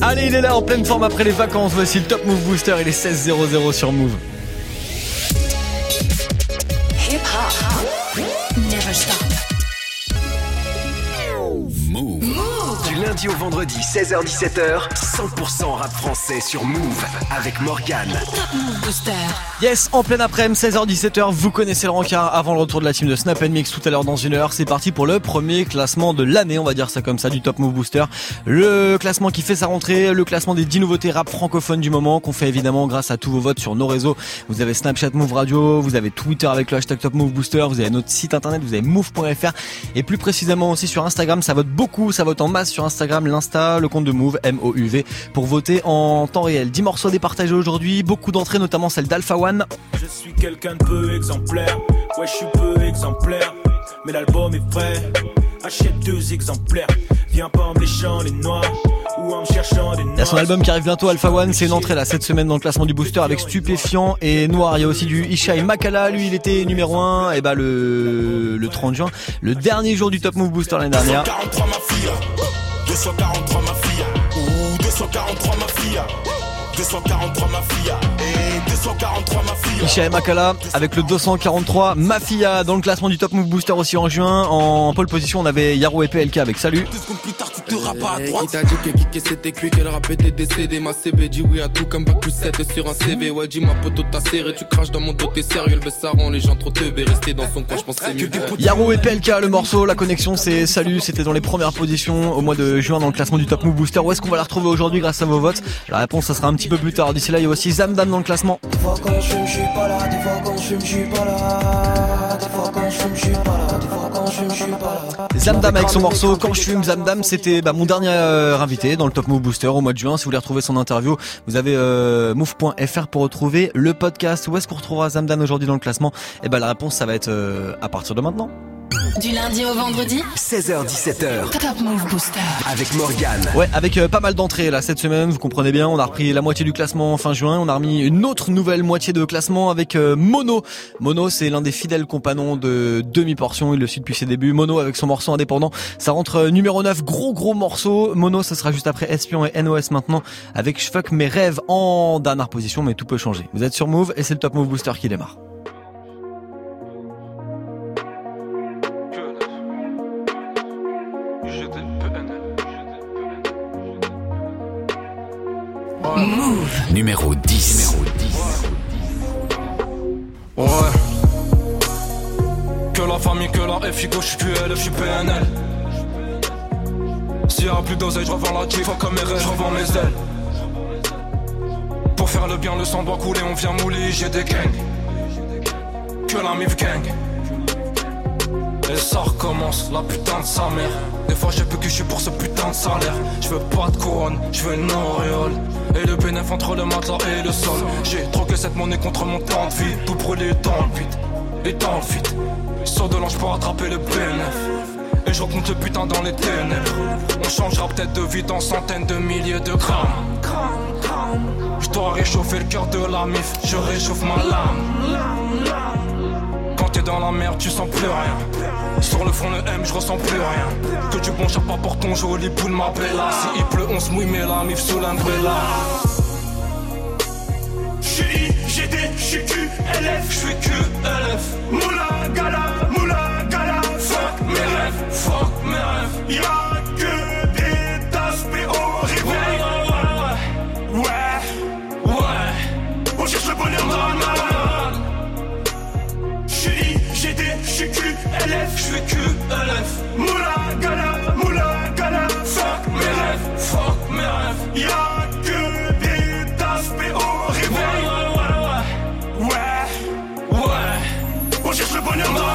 Allez, il est là en pleine forme après les vacances. Voici le Top Move Booster. Il est 16-0-0 sur Move. Hip hop. Never stop. Au vendredi, 16h-17h, 100% rap français sur Move avec Booster. Yes, en plein après-midi, 16h-17h, vous connaissez le rencard avant le retour de la team de Snap Mix tout à l'heure dans une heure. C'est parti pour le premier classement de l'année, on va dire ça comme ça, du Top Move Booster. Le classement qui fait sa rentrée, le classement des 10 nouveautés rap francophones du moment, qu'on fait évidemment grâce à tous vos votes sur nos réseaux. Vous avez Snapchat Move Radio, vous avez Twitter avec le hashtag Top Move Booster, vous avez notre site internet, vous avez move.fr et plus précisément aussi sur Instagram, ça vote beaucoup, ça vote en masse sur Instagram, l'Insta, le compte de Move, M-O-U-V, pour voter en temps réel. 10 morceaux départagés aujourd'hui, beaucoup d'entrées, notamment celle d'Alpha One. Je suis quelqu'un de peu exemplaire. Ouais, je suis peu exemplaire. Mais l'album est. Achète deux exemplaires. Viens pas en les Il y a son album qui arrive bientôt, Alpha One, c'est une entrée là cette semaine dans le classement du booster avec Stupéfiant et Noir. Il y a aussi du Ishai Makala, lui il était numéro 1 et bah le, le 30 juin, le dernier jour du Top Move Booster l'année dernière. 243 ma fille 243 ma fille Ouh 243 ma fille 243 ma fille Et 243 ma fille Ishai Makala avec le 243 Mafia dans le classement du Top Move Booster aussi en juin. En pole position on avait Yaro et PLK avec Salut. Deux secondes plus tard tu te rappes à Eh, droite Qui t'a dit que kicker c'était cuit, qu'elle rap était décédé Ma CB dit oui à tout comme bac plus 7 sur un CV Ouais dis ma poteau t'as serré, tu craches dans mon dos t'es sérieux Le ça rend les gens trop teubés, rester dans son coin je pense que c'est mieux Yaro et PLK le morceau, la connexion c'est Salut, c'était dans les premières positions au mois de juin dans le classement du Top Move Booster. Où est-ce qu'on va la retrouver aujourd'hui grâce à vos votes? La réponse ça sera un petit peu plus tard. D'ici là il y a aussi Zamdam dans le classement. Des fois quand je je suis pas là. Des fois quand je je suis pas là. Des fois quand je je suis pas là. Des fois quand je suis pas là. Zamdam avec son morceau Quand je fume Zamdam c'était bah, mon dernier euh, invité dans le Top Move Booster au mois de juin si vous voulez retrouver son interview vous avez euh, move.fr pour retrouver le podcast où est-ce qu'on retrouvera Zamdam aujourd'hui dans le classement? Et bah la réponse ça va être euh, à partir de maintenant Du lundi au vendredi. 16h-17h Top Move Booster. avec Morgane. ouais avec euh, pas mal d'entrées là cette semaine vous comprenez bien. On a repris la moitié du classement fin juin. On a remis une autre nouvelle moitié de classement avec euh, Mono. Mono c'est l'un des fidèles compagnons de demi portion il le suit depuis ses débuts. Mono avec son morceau indépendant. Ça rentre euh, numéro 9 gros gros morceau. Mono ça sera juste après Espion et NOS maintenant avec Je fuck mes rêves en dernière position mais tout peut changer. Vous êtes sur Move et c'est le Top Move Booster qui démarre Numéro 10. Numéro 10. Ouais. Que la famille, que la FIGO, je suis QLF, je suis PNL S'il y a plus d'oseille, je revends la chief, comme mes rêves, je revends mes ailes. Pour faire le bien, le sang doit couler, on vient mouler, j'ai des gangs. Que la MIF gang Et ça recommence, la putain de sa mère. Des fois j'ai peu que je pour ce putain de salaire. Je veux pas de couronne, je veux une auréole. Et le bénéf entre le matelas et le sol. J'ai troqué cette monnaie contre mon temps de vie. Tout brûler dans le vide et dans le vide. Saut de l'ange pour attraper le bénéf. Et je rencontre le putain dans les ténèbres. On changera peut-être de vie dans centaines de milliers de grammes. Je dois réchauffer le cœur de la mif. Je réchauffe ma lame t'es dans la merde, tu sens plus rien. Sur le front de M, je ressens plus rien. Que du bon chapeau pour ton joli boule, ma bella. Si il pleut, on se mouille, mais la mif sous l'umbrella. J'suis IGD, j'suis QLF J'suis QLF, Moula gala, moula gala fuck mes rêves, fuck mes rêves. Y'a que des tasses PO Ouais, réveil ouais, Ouais, ouais, ouais. on cherche le bonheur dans le mal IGD, j'suis QLF J'suis QLF, Moula gala, moula gala fuck mes rêves, fuck mes rêves. Y'a que des tasses PO Ouais, réveil ouais, ouais, Ouais, ouais. Ouais. on cherche le bonheur dans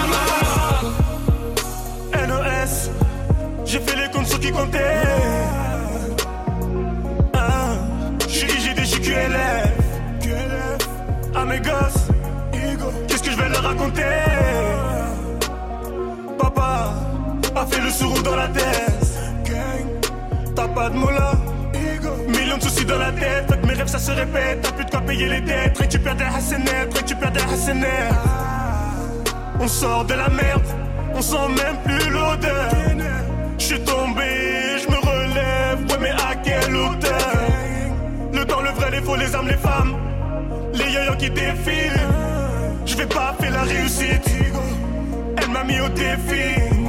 le NOS, j'ai fait les comptes sur qui comptait ah, IGD, j'suis QLF QLF, à mes gosses Qu'est-ce que je vais leur raconter? pas fait le sourd dans la tête. T'as pas de mots là. Millions de soucis dans la tête, fait que mes rêves ça se répète. T'as plus de quoi payer les dettes. Récupère des hassenettes, récupère des hassenettes. On sort de la merde, on sent même plus l'odeur. J'suis tombé, j'me relève, ouais, mais à quelle hauteur? Le temps, le vrai, les faux, les âmes, les femmes. Les yo qui défilent. J'vais pas faire la réussite, elle m'a mis au défi.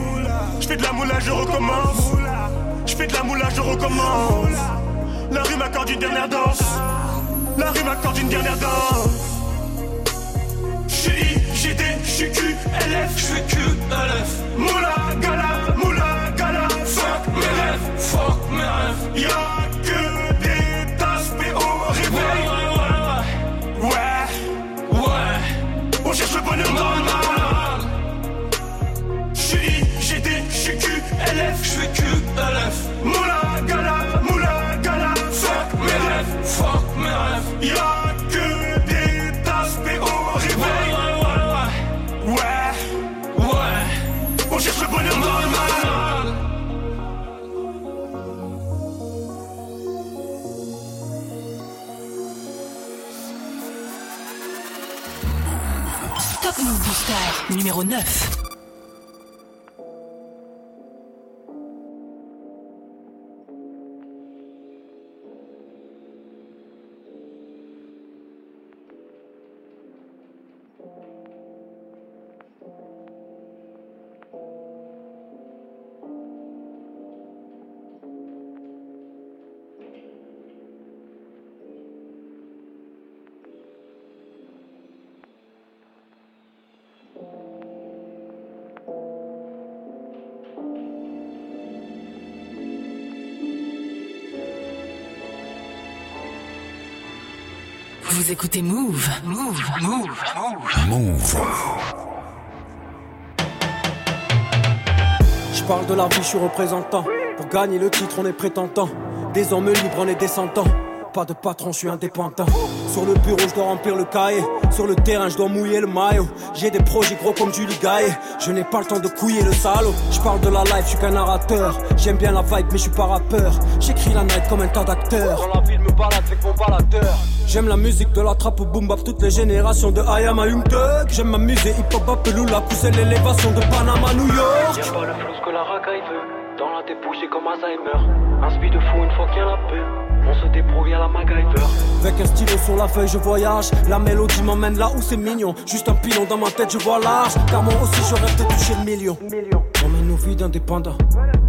Je fais de la moula, je recommence. Je fais de la moula, je recommence. La rue m'accorde une dernière danse. La rue m'accorde une dernière danse. J'suis I, GD, j'suis Q, LF, j'suis Q, LF. Moula, gala, moula, gala. Fuck mes rêves, fuck mes rêves. Y'a 09. Vous écoutez Move. Move. Move. Move. Move. Je parle de la vie, je suis représentant. Pour gagner le titre, on est prétentant. Des hommes libres, on est descendants. Pas de patron, je suis indépendant. Sur le bureau, je dois remplir le cahier. Sur le terrain, je dois mouiller le maillot. J'ai des projets gros comme Julie Gaillet. Je n'ai pas le temps de couiller le salaud. Je parle de la life, je suis qu'un narrateur. J'aime bien la vibe, mais je suis pas rappeur. J'écris la night comme un tas d'acteurs. Dans la ville, me balade avec mon baladeur. J'aime la musique de la trappe au boom bap, toutes les générations de I am a Young Thug. J'aime m'amuser, hip hop, Apelula, pousser l'élévation de Panama, New York. Y'a pas le flou ce que la racaille veut. Dans la débouche, c'est comme Alzheimer. Un speed de fou une fois qu'il y a la paix. On se débrouille à la MacGyver. Avec un stylo sur la feuille, je voyage. La mélodie m'emmène là où c'est mignon. Juste un pilon dans ma tête, je vois large. Car moi aussi, je rêve de toucher le million. On mène nos vies d'indépendants.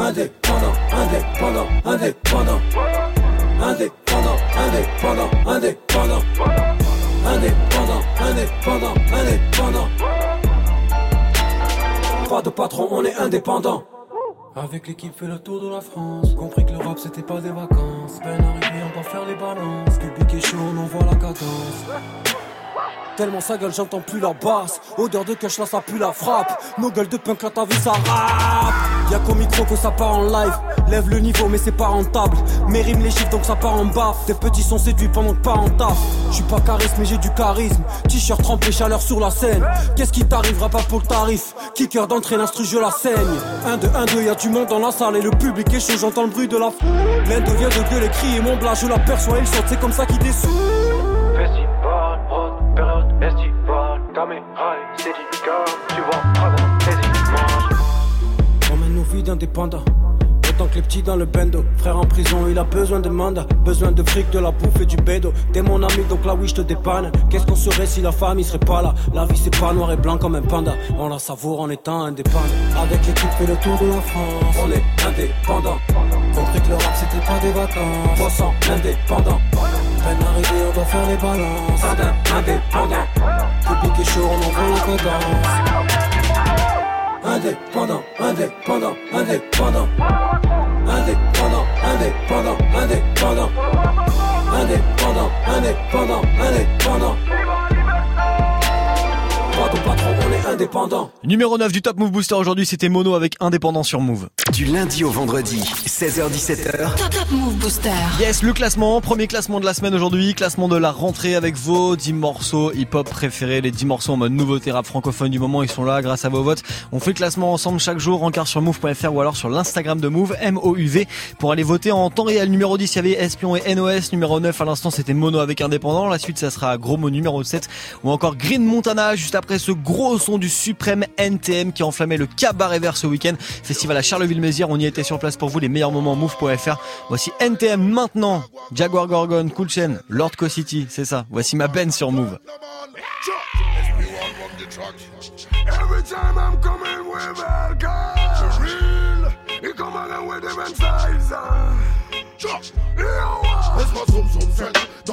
Indépendant, indépendant, indépendant. Indépendant, indépendant, indépendant. Indépendant, indépendant, indépendant. Pas de patron, on est indépendant. Avec l'équipe fait le tour de la France Compris que le rap c'était pas des vacances Peine arrivée on doit faire les balances Public est chaud on envoie la cadence Tellement sa gueule j'entends plus la basse. Odeur de cash là ça pue la frappe. Nos gueules de punk là t'as vu ça rap Y'a qu'au micro que ça part en live. Lève le niveau mais c'est pas rentable. Mes rimes les chiffres donc ça part en baffe. Des petits sont séduits pendant que pas en taf J'suis pas charisme mais j'ai du charisme. T-shirt trempé chaleur sur la scène. Qu'est-ce qui t'arrivera pas pour le tarif? Kicker d'entrée l'instru je la saigne. 1 2 1 2 y'a du monde dans la salle et le public est chaud. J'entends le bruit de la foule L'un devient de gueuler crier mon blas je l'aperçois. Il saute c'est comme ça qu'il descend mange. On mène nos vies d'indépendants. Autant que les petits dans le bendo. Frère en prison, il a besoin de mandat. Besoin de fric, de la bouffe et du bédo. T'es mon ami, donc là oui, je te dépanne. Qu'est-ce qu'on serait si la famille serait pas là? La vie, c'est pas noir et blanc comme un panda. On la savoure en étant indépendant. Avec l'équipe, fait le tour de la France. On est indépendant. Compris que le rap, c'était pas des vacances. 300 indépendant. Peine arrivée, on doit faire les balances. Indépendant. Est chaud, on la cadence. Indépendant, indépendant, indépendant. Indépendant, indépendant, indépendant. Indépendant, indépendant, indépendant. Patron, on est indépendant. indépendant. Numéro 9 du Top Move Booster aujourd'hui, c'était Mono avec Indépendant sur Move. Du lundi au vendredi, 16h17h. Top, top Move Booster. Yes, le classement, premier classement de la semaine aujourd'hui, classement de la rentrée avec vos 10 morceaux hip-hop préférés, les 10 morceaux en mode nouveauté rap francophone du moment, ils sont là grâce à vos votes. On fait le classement ensemble chaque jour, en sur move.fr ou alors sur l'Instagram de Move, M-O-U-V, pour aller voter en temps réel. Numéro 10, il y avait Espion et NOS, numéro 9 à l'instant c'était Mono avec Indépendant, la suite ça sera Gros Mot numéro 7 ou encore Green Montana juste après ce gros son du suprême NTM qui a enflammé le cabaret vert ce week-end. Festival à Charleville-Mézières, on y était sur place pour vous, les meilleurs moments move.fr. Voici NTM maintenant, Jaguar Gorgon, Cool Chain, Lord Co City, c'est ça. Voici ma Ben sur Move. Every time I'm coming with with size. Zoom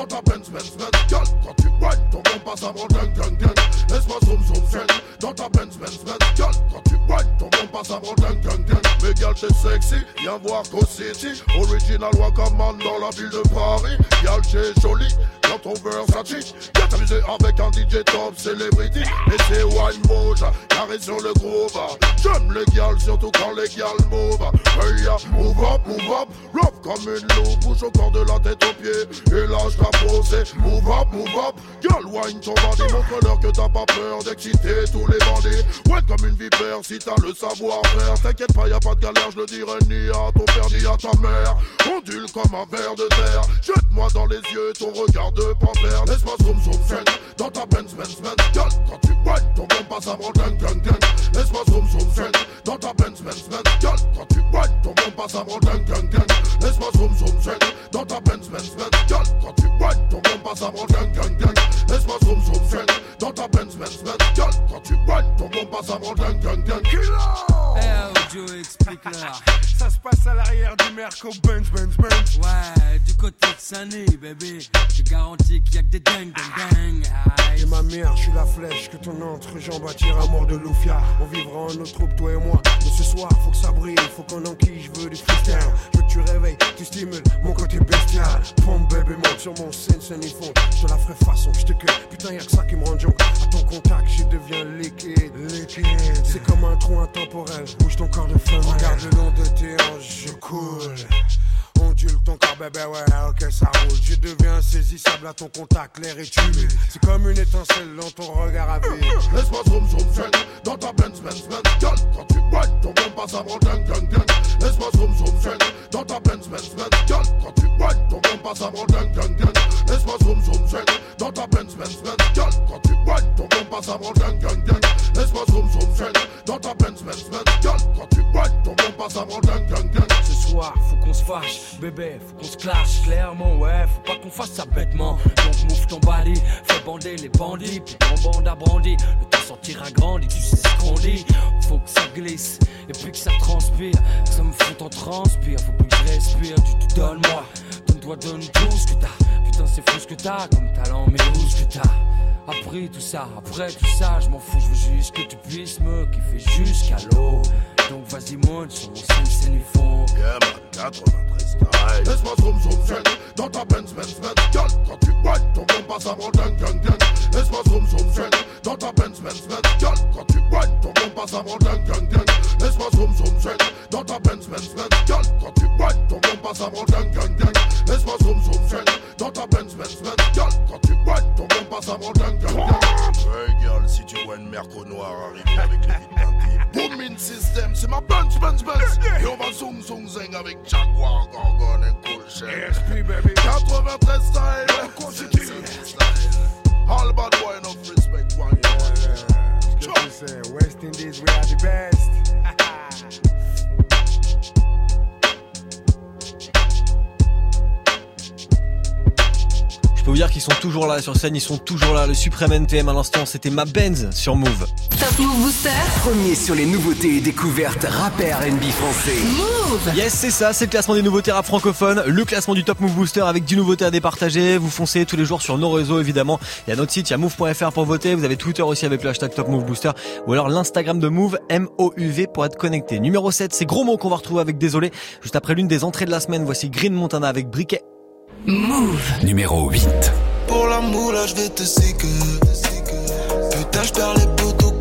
zen dans ta Benz Benz Benz Girl, quand tu whine, ton bon passe avant ding ding ding Laisse-moi zoom zoom zen dans ta Benz Benz Benz Girl, quand tu whine, ton bon passe avant ding ding ding Mais girl, t'es sexy, viens voir Go City. Original Wakaman dans la ville de Paris. Girl, t'es jolie dans ton Versace Viens t'amuser avec un DJ top celebrity. Et c'est wine move, carré sur le groove. J'aime les gals, surtout quand les gals move. Hey, yeah, move up, move up, rough comme une loupe Bouge au corps de la tête aux pieds. Et là je posé. Move up, move up. Girl, wine ton bandit. Montre-leur que t'as pas peur d'exciter tous les bandits. Ouais comme une vipère si t'as le savoir-faire. T'inquiète pas, y a pas de galère, je le dirai ni à ton père ni à ta mère. Ondule comme un verre de terre. Jette-moi dans les yeux ton regard de panthère. Laisse-moi zoom zoom zen Dans ta Benz Benz Benz Girl, quand tu wine ton bon passe avant gang gang gang Laisse-moi zoom zoom zen Dans ta Benz Benz Benz quand tu wine ton bon passe avant gang gang gang Laisse-moi zoom zoom zen Dans ta Benz Benz Benz quand tu wine ton bon passe avant gang gang gang Laisse-moi zoom zoom zen Dans ta Benz Benz Benz quand tu wine ton bon passe avant gang gang gang Killer Ça se passe à l'arrière du Merco Benz Benz Benz Ouais, du côté de Sunny, bébé. Je garantis qu'il y a que des dingues, dingues, dingues. Et ma mère, je suis la flèche que ton entrejambe attire à mort de Loufia. On vivra en notre troupe, toi et moi. Mais ce soir, faut que ça brille, faut qu'on enquille, je veux du freestyle. Je veux que tu réveilles, tu stimules mon côté bestial. Pompe bébé, monte sur mon scène, et fond. Je la ferai façon, je te cueille. Putain, y'a que ça qui me rend junk. À ton contact, je deviens liquide. Liquide. C'est comme un trou intemporel. Bouge ton corps de flamme. Regarde le long de tes hanches, je coule. Ondule ton corps, bébé, ouais, ok, ça roule. Je deviens insaisissable à ton contact, l'air est tué. C'est comme une étincelle dans ton regard à vide. Laisse-moi zoom zoom zen dans ta Benz Benz Benz. Girl, quand tu whine, ton bon passe avant ding ding ding. Laisse-moi zoom zoom zen dans ta Benz Benz Benz. Girl, quand tu whine, ton bon passe avant ding ding ding. Laisse-moi zoom zoom zen dans ta Benz Benz Benz. Girl, quand tu whine, ton bon passe avant ding ding ding. Laisse-moi zoom zoom zen dans ta Benz Benz Benz. Girl, quand tu whine, ton bon passe avant ding ding ding. Ce soir, faut qu'on se fâche, bébé, faut qu'on se clash clairement, ouais, faut pas qu'on fasse ça bêtement. Donc move ton body, fais bander les bandits, puis ton bande a brandi. Le temps sortira grandi, tu sais ce qu'on dit. Faut que ça glisse, et puis que ça transpire, que ça me fout en transpire. Faut plus que je respire, tu te donnes moi, donne-toi, donne tout ce que t'as. Putain, c'est fou ce que t'as comme talent, mais où ce que t'as. Après tout ça, après tout ça, je m'en fous, je veux juste que tu puisses me kiffer jusqu'à l'eau. Donc vas-y monte sur mon scène, c'est du fond. Yeah, man, 93 style. Laisse-moi zoom zoom dans ta Benz Benz Benz. Quand tu whine, ton bon passe avant ding ding ding. Laisse-moi zoom zoom zen dans ta Benz Benz Benz. Quand tu whine, ton bon passe avant ding ding ding. Laisse-moi zoom zoom zen dans ta Benz Benz Benz. Quand tu whine, ton bon passe avant ding ding ding. Laisse-moi zoom zoom zen dans ta Benz Benz Benz. Quand tu whine, ton bon passe avant ding. Hey girl, si tu vois une merco noire arriver avec les vides teintées. Booming system, c'est ma Benz Benz Benz. Et on va zoom zoom zing avec Jaguar, Gorgon et Cool Chain. ESP baby. 93 style. All bad boy enough respect one. Yeah. West Indies, we are the best. Peux vous dire qu'ils sont toujours là sur scène, ils sont toujours là. Le suprême NTM à l'instant, c'était ma Benz sur Move. Top Move Booster. Premier sur les nouveautés et découvertes rap et R&B français. Move. Yes, c'est ça, c'est le classement des nouveautés rap francophones, le classement du Top Move Booster avec 10 nouveautés à départager. Vous foncez tous les jours sur nos réseaux évidemment. Il y a notre site, il y a move.fr pour voter. Vous avez Twitter aussi avec le hashtag Top Move Booster ou alors l'Instagram de Move, M-O-U-V pour être connecté. Numéro 7, c'est gros mots qu'on va retrouver avec Désolé. Juste après l'une des entrées de la semaine, voici Green Montana avec Briquet. Move. Numéro 8. Pour l'amour là je vais te séquer Putain je perds les poteaux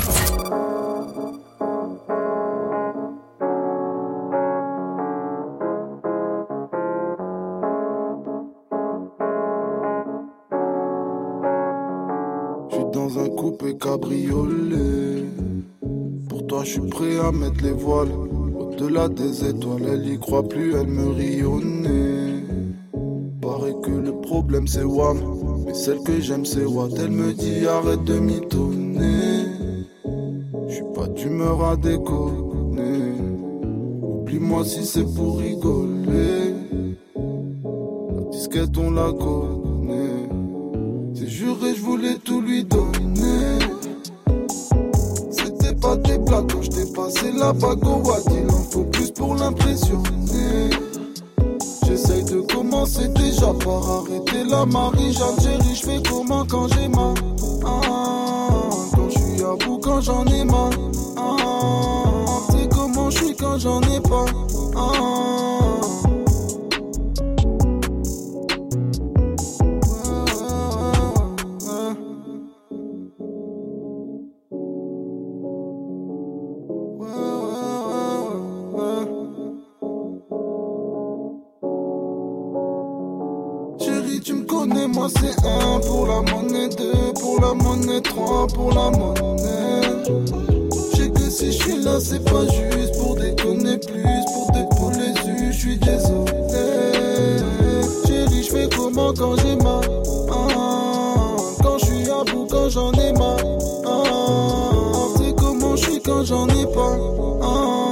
7. dans un coupé cabriolet. Pour toi, je suis prêt à mettre les voiles. Au-delà des étoiles, elle y croit plus, elle me rit au. Paraît que le problème c'est Wam, mais celle que j'aime c'est Watt. Elle me dit arrête de m'y tourner déconner. Oublie-moi si c'est pour rigoler. La disquette, on la connaît. C'est juré, je voulais tout lui donner. C'était pas des blagues quand je t'ai passé la bague 1 pour la monnaie, 2 pour la monnaie, 3 pour la monnaie. J'ai que si je suis là, c'est pas juste pour déconner plus, pour dépouler les je suis désolé. J'ai dit, je fais comment quand j'ai mal? Ah, quand je suis à bout, quand j'en ai mal. Ah, c'est comment je suis quand j'en ai pas? Ah.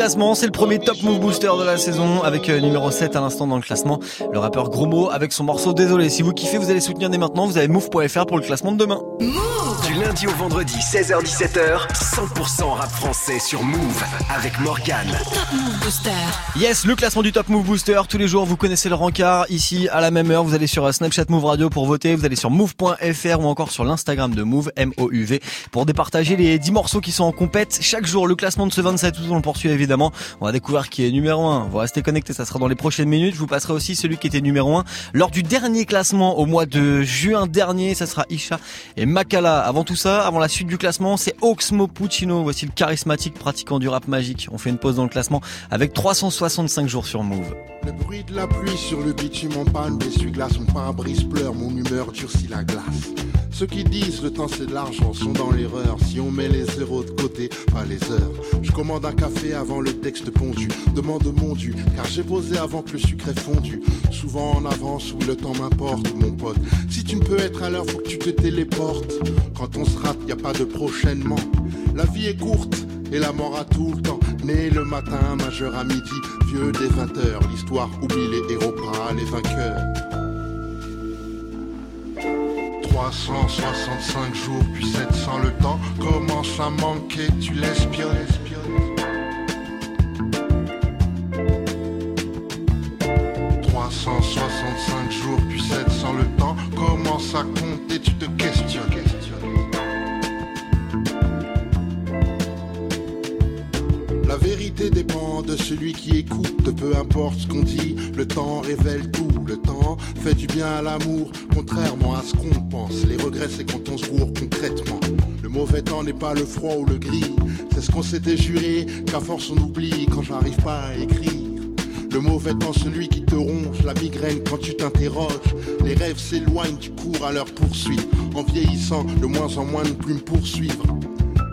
classement. C'est le premier Top Move Booster de la saison avec euh, numéro 7 à l'instant dans le classement. Le rappeur Gros Mot avec son morceau Désolé. Si vous kiffez, vous allez soutenir dès maintenant. Vous avez move.fr pour le classement de demain lundi au vendredi, 16h17h, 100% rap français sur Move avec Morgane. Top Move Booster. Yes, le classement du Top Move Booster. Tous les jours, vous connaissez le rencard. Ici, à la même heure, vous allez sur euh, Snapchat Move Radio pour voter. Vous allez sur move.fr ou encore sur l'Instagram de Move, M-O-U-V, pour départager les 10 morceaux qui sont en compète. Chaque jour, le classement de ce 27 août, on le poursuit évidemment. On va découvrir qui est numéro 1. Vous restez connectés, ça sera dans les prochaines minutes. Je vous passerai aussi celui qui était numéro 1 lors du dernier classement au mois de juin dernier. Ça sera Isha et Makala. Avant tout avant la suite du classement, c'est Oxmo Puccino. Voici le charismatique pratiquant du rap magique. On fait une pause dans le classement avec 365 jours sur Move. Le bruit de la pluie sur le bitume en panne, l'essuie-glace, mon pare-brise pleure, mon humeur durcit la glace. Ceux qui disent le temps c'est de l'argent sont dans l'erreur. Si on met les zéros de côté, pas les heures. Je commande un café avant le texte pondu. Demande mon dû, car j'ai posé avant que le sucre est fondu. Souvent en avance où le temps m'importe, mon pote. Si tu ne peux être à l'heure, faut que tu te téléportes. Quand on se y a pas de prochainement. La vie est courte et la mort a tout le temps. Né le matin, majeur à midi, vieux des 20 heures. L'histoire oublie les héros, pas les vainqueurs. 365 jours, puis 700 le temps commence à manquer, tu l'espionnes. 365 jours, puis 700 le temps commence à compter, tu te questionnes. Dépend de celui qui écoute, peu importe ce qu'on dit, le temps révèle tout, le temps fait du bien à l'amour, contrairement à ce qu'on pense. Les regrets c'est quand on se gourre concrètement. Le mauvais temps n'est pas le froid ou le gris, c'est ce qu'on s'était juré, qu'à force on oublie quand j'arrive pas à écrire. Le mauvais temps, celui qui te ronge, la migraine quand tu t'interroges. Les rêves s'éloignent, tu cours à leur poursuite. En vieillissant, de moins en moins de plus me poursuivre.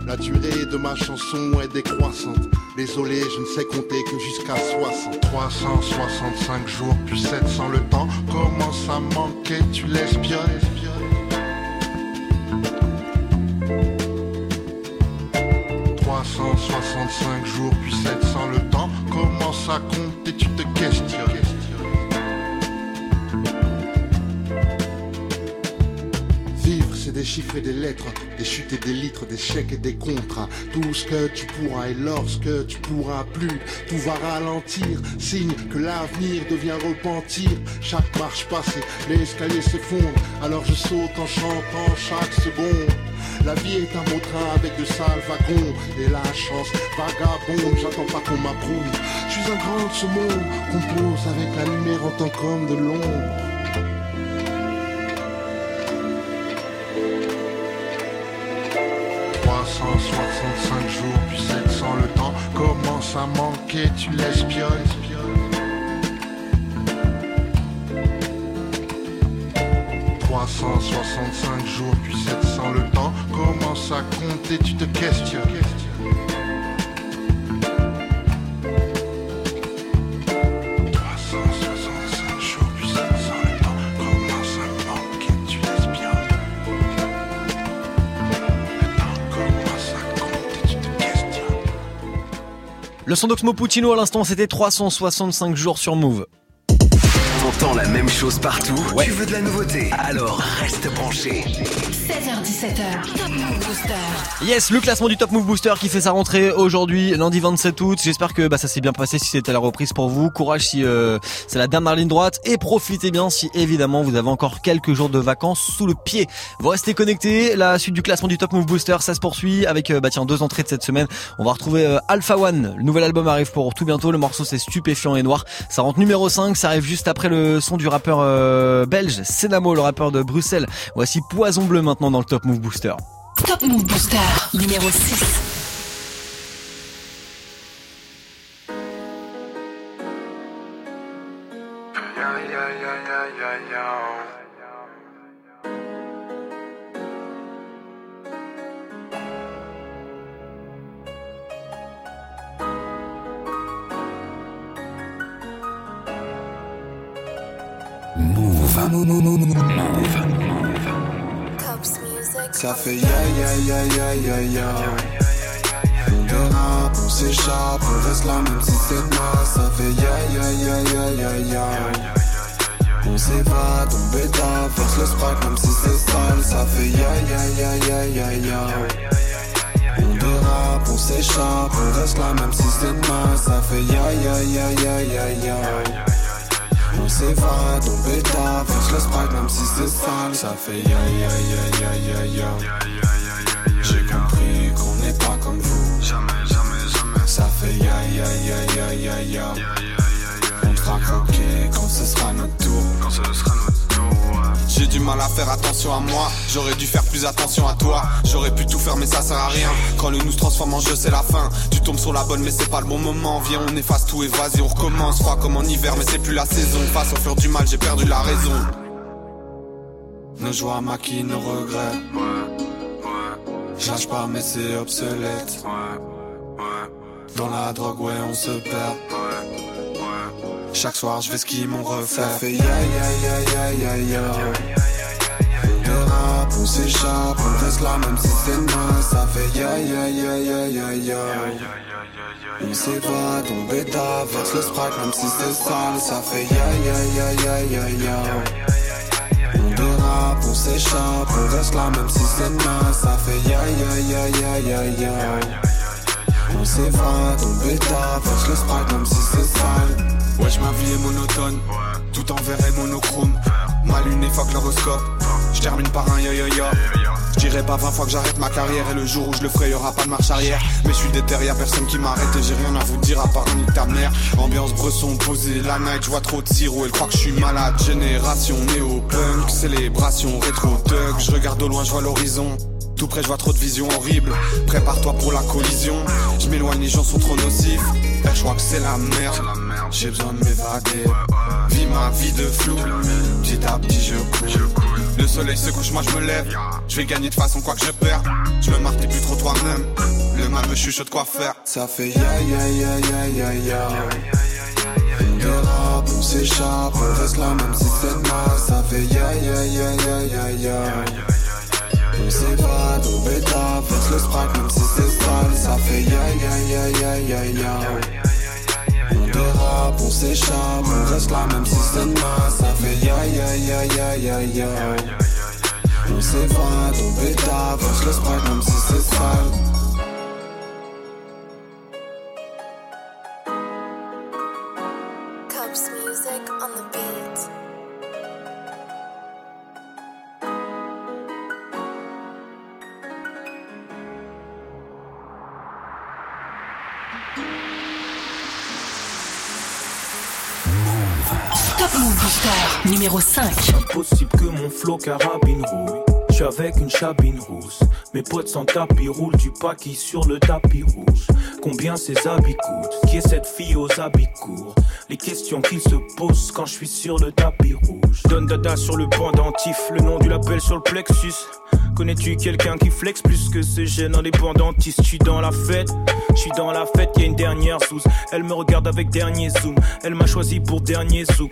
La durée de ma chanson est décroissante. Désolé, je ne sais compter que jusqu'à 60. 365 jours, puis 700 le temps commence à manquer, tu l'espionnes? 365 jours, puis 700 le temps commence à compter, tu te questionnes? Chiffres et des lettres, des chutes et des litres, des chèques et des contrats. Tout ce que tu pourras et lorsque tu pourras plus, tout va ralentir. Signe que l'avenir devient repentir. Chaque marche passée, l'escalier s'effondre. Alors je saute en chantant chaque seconde. La vie est un beau train avec de sales wagons Et la chance vagabonde, j'attends pas qu'on m'approuve Je suis un grand de ce avec la lumière en tant qu'homme de l'ombre 365 jours, puis 700 le temps commence à manquer, tu l'espionnes. 365 jours, puis 700 le temps commence à compter, tu te questionnes. Le son d'Oxmo Puccino à l'instant, c'était 365 jours sur Move. T'entends la même chose partout Tu veux de la nouveauté? Alors reste branché. 16h17h. Top Move Booster. Yes, le classement du Top Move Booster qui fait sa rentrée aujourd'hui, lundi 27 août. J'espère que bah, ça s'est bien passé si c'était la reprise pour vous. Courage si euh, c'est la dernière ligne droite et profitez bien si évidemment vous avez encore quelques jours de vacances sous le pied. Vous restez connectés. La suite du classement du Top Move Booster, ça se poursuit avec euh, bah tiens deux entrées de cette semaine. On va retrouver euh, Alpha One. Le nouvel album arrive pour tout bientôt. Le morceau c'est stupéfiant et noir. Ça rentre numéro 5. Ça arrive juste après le son du rappeur euh, belge Senamo, le rappeur de Bruxelles. Voici Poison Bleu maintenant dans le Top Move Booster. Top Move Booster. Numéro 6. Ça fait ya ya ya ya ya ya On dérape, on s'échappe, on reste là même si c'est moi Ça fait ya ya ya ya ya ya On s'évade, on bêta, verse le sprite même si c'est sale, ça fait ya ya ya ya ya ya. On dérape, on s'échappe, on reste là même si c'est demain, ça fait ya ya ya ya ya ya. On s'évade, on bêta, verse le sprite même si c'est sale, ça fait ya ya ya ya ya ya. J'ai compris qu'on n'est pas comme vous. Jamais, jamais, jamais. Ça fait ya ya ya ya ya ya. On sera croqué quand ce sera notre tour. Quand ce sera notre tour. J'ai du mal à faire attention à moi, j'aurais dû faire plus attention à toi. J'aurais pu tout faire mais ça sert à rien. Quand le nous se transforme en jeu c'est la fin. Tu tombes sur la bonne mais c'est pas le bon moment. Viens on efface tout et vas-y on recommence. Froid comme en hiver mais c'est plus la saison. Face au fur du mal j'ai perdu la raison. Nos joies maquillent nos regrets. Je pas mais c'est obsolète. Dans la drogue ouais on se perd. Chaque soir je vais skier mon reflet. Ça fait ya ya ya ya ya ya. Le rap on s'échappe, on reste là même si c'est demain. Ça fait ya ya ya ya ya ya. On s'évade, on bêta, verse le sprite même si c'est sale. Ça fait ya ya ya ya ya ya. On dérape, on s'échappe, on reste là même si c'est demain. Ça fait ya ya ya ya ya ya. On s'évade, on bêta, verse le sprite même si c'est sale. Wesh ma vie est monotone, tout en vert et monochrome. Ma lune est fuck l'horoscope, je termine par un yo yo yo. Je dirais pas 20 fois que j'arrête ma carrière et le jour où je le ferai y'aura pas de marche arrière. Mais je suis déter, y'a personne qui m'arrête et j'ai rien à vous dire à part nique ta mère. Ambiance bresson posée, la night, je vois trop de sirop, elle croit que je suis malade. Génération néo-punk, célébration rétro-thug. Je regarde au loin, je vois l'horizon. Tout près, je vois trop de visions horribles. Prépare-toi pour la collision. Je m'éloigne, les gens sont trop nocifs. Eh, je crois que c'est la merde. J'ai besoin de m'évader. Vis ma vie de flou. Petit à petit, je coule. Le soleil se couche, moi je me lève. Je vais gagner de façon quoi que je perds. Je me marque, plus trop toi-même. Le mal me chuchote quoi faire? Ça fait ya ya ya ya ya ya. Le rap, on s'échappe, on reste là même si c'est demain. Ça fait ya ya ya ya ya ya. On s'évade, on bêta, verse le sprite même si c'est sale. Ça fait ya ya ya ya ya ya. On dérape, on s'échappe, on reste là même si c'est demain. Ça fait ya ya ya ya ya ya. On s'évade, on bêta, verse le sprite même si c'est sale. Numéro 5. Impossible que mon flow carabine rouille. Je avec une chabine rousse. Mes potes sans tapis roulent du paquis sur le tapis rouge. Combien ces habits coûtent? Qui est cette fille aux habits courts? Les questions qu'ils se posent quand je suis sur le tapis rouge. Donne dada sur le pendentif, le nom du label sur le plexus. Connais-tu quelqu'un qui flex plus que ce gène indépendantiste? Je suis dans la fête, je suis dans la fête, y a une dernière sous. Elle me regarde avec dernier zoom, elle m'a choisi pour dernier zouk.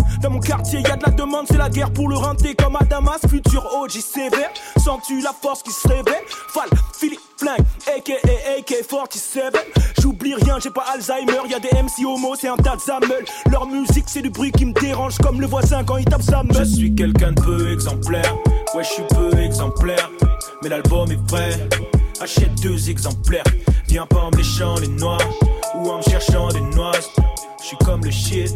Dans mon quartier, y a de la demande, c'est la guerre pour le renter comme à Damas. Futur OG sévère, sens-tu la force qui se réveille Fall, Philippe Flingue, aka AK-47. J'oublie rien, j'ai pas Alzheimer, y a des MC homo, c'est un tas de. Leur musique, c'est du bruit qui me dérange comme le voisin quand il tape sa meule. Je suis quelqu'un de peu exemplaire, ouais, je suis peu exemplaire. Mais l'album est vrai, Achète deux exemplaires. Viens pas en me léchant les noix ou en me cherchant des noises. Je suis comme le shit,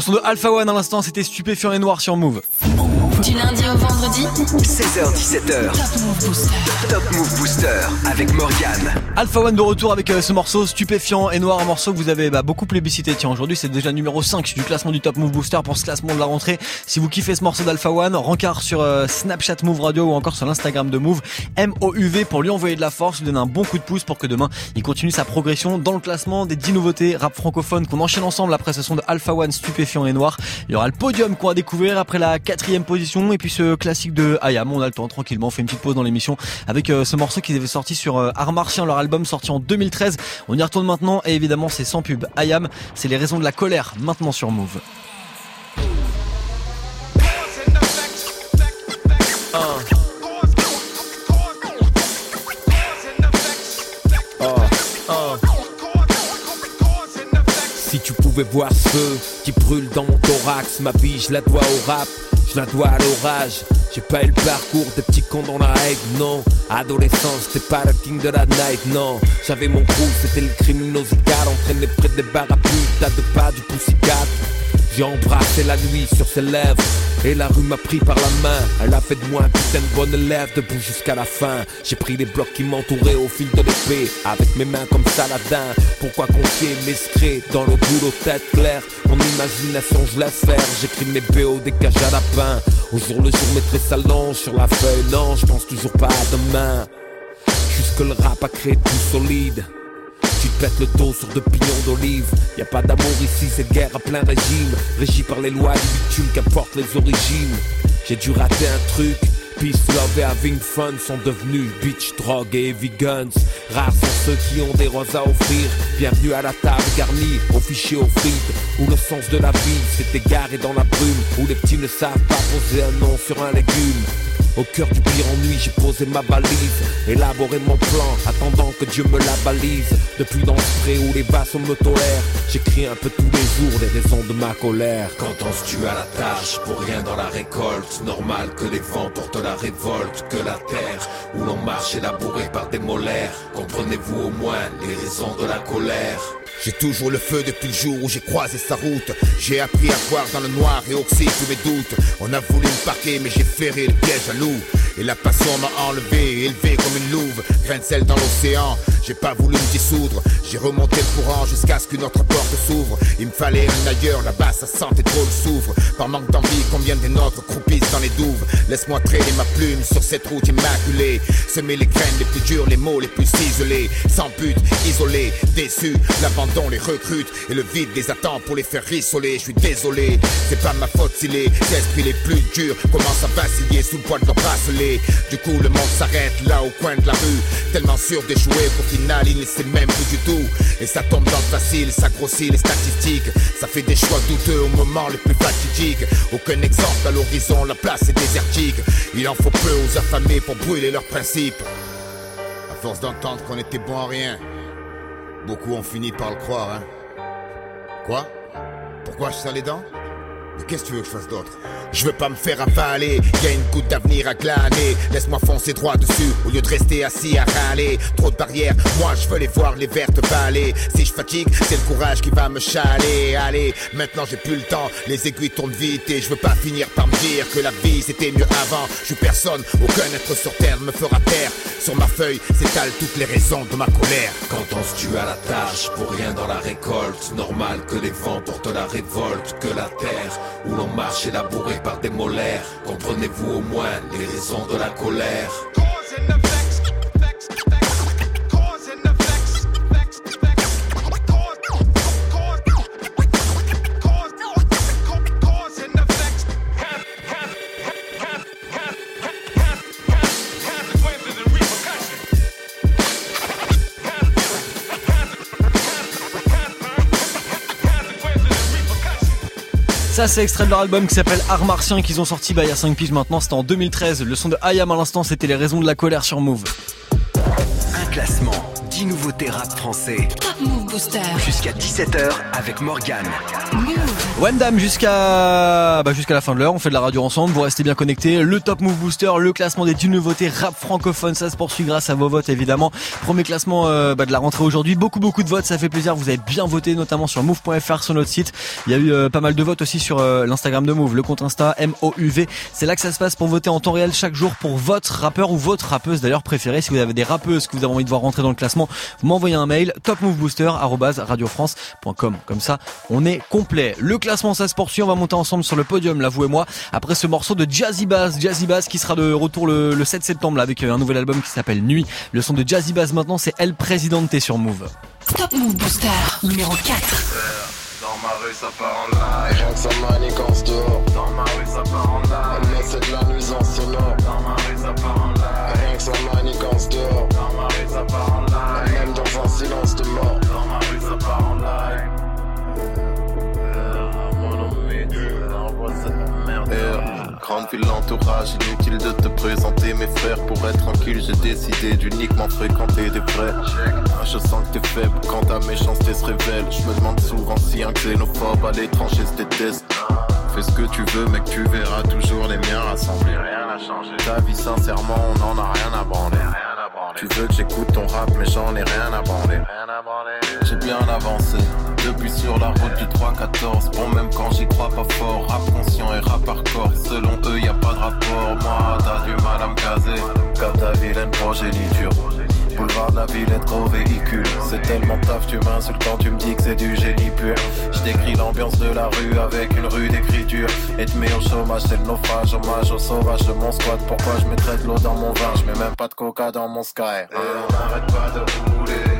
Le son de Alpha One à l'instant, c'était stupéfiant et noir sur Move. Du lundi au vendredi 16h17h. Top Move Booster. Top Move Booster avec Morgane. Alpha One de retour avec euh, ce morceau stupéfiant et noir, un morceau que vous avez bah, beaucoup plébiscité. Tiens, aujourd'hui c'est déjà numéro 5 du classement du Top Move Booster pour ce classement de la rentrée. Si vous kiffez ce morceau d'Alpha One, rencard sur euh, Snapchat Move Radio ou encore sur l'Instagram de Move, M-O-U-V pour lui envoyer de la force, lui donner un bon coup de pouce pour que demain il continue sa progression dans le classement des 10 nouveautés rap francophones qu'on enchaîne ensemble après ce son de Alpha One stupéfiant et noir. Il y aura le podium qu'on va découvrir après la quatrième position et puis ce classique de Ayam. On a le temps tranquillement, on fait une petite pause dans l'émission avec euh, ce morceau qu'ils avaient sorti sur euh, Art leur album sorti en 2013. On y retourne maintenant et évidemment c'est sans pub. Ayam, c'est les raisons de la colère maintenant sur Move. Si tu pouvais voir ce feu qui brûle dans mon thorax, ma vie je la dois au rap, je la dois à l'orage. J'ai pas eu le parcours des petits cons dans la haine, non. Adolescence, c'était pas le king de la night, non. J'avais mon crew, c'était le criminosical, entraîné près des barres à deux pas du poussicat. J'ai embrassé la nuit sur ses lèvres Et la rue m'a pris par la main. Elle a fait de moi un putain de bonne élève Debout jusqu'à la fin. J'ai pris les blocs qui m'entouraient au fil de l'épée Avec mes mains comme Saladin. Pourquoi confier mes secrets dans le boulot tête claire? Mon imagination je laisse faire. J'écris mes BO des cages à lapin Au jour le jour traits s'allongent sur la feuille. Non je pense toujours pas à demain. Jusque le rap a créé tout solide tu te pètes le dos sur deux pignons d'olive. Y a pas d'amour ici, c'est guerre à plein régime. Régi par les lois du bitume, qu'importe les origines. J'ai dû rater un truc. Peace, love et having fun sont devenus bitch, drogue et heavy guns. Rares sont ceux qui ont des roses à offrir. Bienvenue à la table garnie, au fichier aux frites. Où le sens de la vie s'est égaré dans la brume. Où les petits ne savent pas poser un nom sur un légume. Au cœur du pire ennui, j'ai posé ma balise, élaboré mon plan, attendant que Dieu me la balise. Depuis dans le spray où les vassaux me tolèrent, j'écris un peu tous les jours les raisons de ma colère. Tue à la tâche, pour rien dans la récolte, normal que les vents portent la révolte, que la terre où l'on marche est labourée par des molaires. Comprenez-vous au moins les raisons de la colère? J'ai toujours le feu depuis le jour où j'ai croisé sa route. J'ai appris à voir dans le noir et oxy tous mes doutes. On a voulu me parquer, mais j'ai ferré le piège à loup. Et la passion m'a enlevé, élevé comme une louve. Grain de sel dans l'océan, j'ai pas voulu me dissoudre. J'ai remonté le courant jusqu'à ce qu'une autre porte s'ouvre. Il me fallait un ailleurs, là-bas ça sentait trop le soufre. Par manque d'envie, combien des nôtres croupissent dans les douves. Laisse-moi traîner ma plume sur cette route immaculée. Semer les graines les plus dures, les mots les plus ciselés. Sans but, isolé, déçu, l'abandon les recrute. Et le vide les attend pour les faire rissoler. Je suis désolé, c'est pas ma faute si les esprits les plus durs commencent à vaciller sous le poids de leur bracelet. Du coup, le monde s'arrête là au coin de la rue. Tellement sûr d'échouer qu'au final, il ne sait même plus du tout. Et ça tombe dans le facile, ça grossit les statistiques. Ça fait des choix douteux au moment le plus fatidique. Aucun exemple à l'horizon, la place est désertique. Il en faut peu aux affamés pour brûler leurs principes. À force d'entendre qu'on était bon à rien, beaucoup ont fini par le croire, hein. Quoi? Pourquoi je serre les dents? Mais qu'est-ce que tu veux que je fasse d'autre? Je veux pas me faire avaler, y a une goutte d'avenir à glaner. Laisse-moi foncer droit dessus au lieu de rester assis à râler. Trop de barrières, moi je veux les voir les vertes vallées. Si je fatigue, c'est le courage qui va me chaler. Allez, maintenant j'ai plus le temps, les aiguilles tournent vite et je veux pas finir par me dire que la vie c'était mieux avant. Je suis personne, aucun être sur terre me fera taire. Sur ma feuille s'étalent toutes les raisons de ma colère. Quand on se tue à la tâche, pour rien dans la récolte, normal que les vents portent la révolte, que la terre où l'on marche est labourée par des molaires. Comprenez-vous au moins les raisons de la colère? Ça, c'est extrait de leur album qui s'appelle Art Martien qu'ils ont sorti bah, il y a 5 piges maintenant. C'était en 2013. Le son de Ayam à l'instant, c'était les raisons de la colère sur Move. Un classement, 10 nouveautés rap français. Top Move Booster. Jusqu'à 17h avec Morgane. Wendam jusqu'à bah, jusqu'à la fin de l'heure, on fait de la radio ensemble, vous restez bien connectés. Le Top Move Booster, le classement des 10 nouveautés rap francophone, ça se poursuit grâce à vos votes évidemment. Premier classement euh, bah, de la rentrée aujourd'hui, beaucoup beaucoup de votes, ça fait plaisir, vous avez bien voté notamment sur move.fr sur notre site. Il y a eu euh, pas mal de votes aussi sur euh, l'Instagram de Move, le compte Insta MOUV. C'est là que ça se passe pour voter en temps réel chaque jour pour votre rappeur ou votre rappeuse d'ailleurs préférée. Si vous avez des rappeuses que vous avez envie de voir rentrer dans le classement, m'envoyez un mail topmovebooster@radiofrance.com. Comme ça, on est complet. Le classement ça se poursuit, on va monter ensemble sur le podium là vous et moi après ce morceau de Jazzy Bass, Jazzy Bass qui sera de retour le, le 7 septembre là, avec euh, un nouvel album qui s'appelle Nuit. Le son de Jazzy Bass maintenant c'est El Presidente sur Move. Top Move Booster numéro 4. Dans ma rue ça part en live. Rien que ça manigance dehors Dans ma rue ça part en live. Mais c'est de la nuisance sonore Dans ma rue ça part en live. Rien que ça manigance dehors Dans ma rue ça part en live. Même dans un silence de mort. Dans ma rue ça part en live Yeah. Grande ville, l'entourage, inutile de te présenter. Mes frères Pour être tranquille j'ai décidé d'uniquement fréquenter des vrais. Je sens que t'es faible quand ta méchanceté se révèle. Je me demande souvent si un xénophobe à l'étranger se déteste Fais ce que tu veux mec tu verras toujours les miens rassemblés. Rien n'a changé. Ta vie sincèrement on n'en a rien à branler. Tu veux que j'écoute ton rap mais j'en ai rien à branler. J'ai bien avancé depuis sur la route du 3-14 Bon même quand j'y crois pas fort Rap conscient et rap hardcore. Selon eux y a pas de rapport. Moi t'as du mal à me caser. Comme ta vilaine progéniture. Boulevard de la ville est trop véhicule. C'est tellement taf tu m'insultes quand tu me dis que c'est du génie pur. Je décris l'ambiance de la rue avec une rue d'écriture. Et te au chômage c'est le naufrage. Hommage au sauvage de mon squat. Pourquoi je mettrais de l'eau dans mon vin? Je mets même pas de coca dans mon sky Et on n'arrête pas de rouler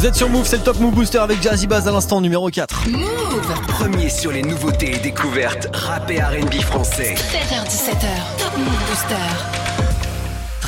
Vous êtes sur Move, c'est le Top Move Booster avec Jazzy Bass à l'instant numéro 4. Move Premier sur les nouveautés et découvertes rap et R&B français. 7h17h Top Move Booster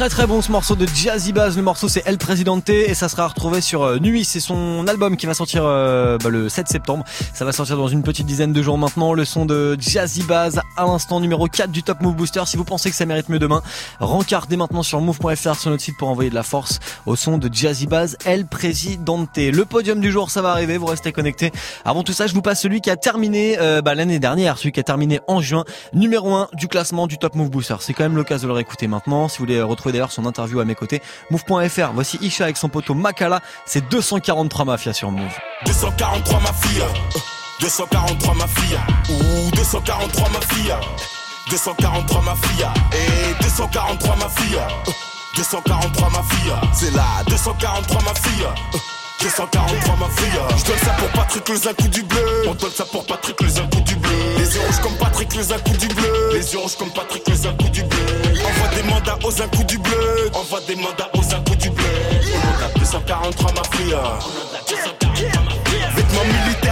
Très très bon ce morceau de Jazzy Bass. Le morceau c'est El Presidente et ça sera retrouvé sur euh, Nuit. C'est son album qui va sortir euh, bah, le 7 septembre. Ça va sortir dans une petite dizaine de jours maintenant. Le son de Jazzy Bass à l'instant numéro 4 du Top Move Booster. Si vous pensez que ça mérite mieux demain, rencardez maintenant sur move.fr sur notre site pour envoyer de la force au son de Jazzy Bass El Presidente. Le podium du jour, ça va arriver. Vous restez connectés. Avant tout ça, je vous passe celui qui a terminé euh, bah, l'année dernière, celui qui a terminé en juin, numéro 1 du classement du Top Move Booster. C'est quand même l'occasion de le réécouter maintenant. Si vous voulez retrouver d'ailleurs son interview à mes côtés, move.fr. Voici Isha avec son poteau Makala. C'est 243 Mafia sur Move. 243 ma fille, euh, 243 ma fille, ou 243 ma fille, 243 ma fille, et 243 ma fille, euh, 243 ma fille, c'est là, 243 ma fille, euh, 243 ma fille. Je donne ça pour Patrick les un coup du bleu. On donne ça pour Patrick les un coup du bleu. Les yeux rouges comme Patrick les un coup du bleu. Les yeux rouges comme Patrick les un coup du bleu. Envoie des mandats aux un coup du bleu. Envoie des mandats aux un coup du bleu. On a 243 ma fille. Vêtements militaires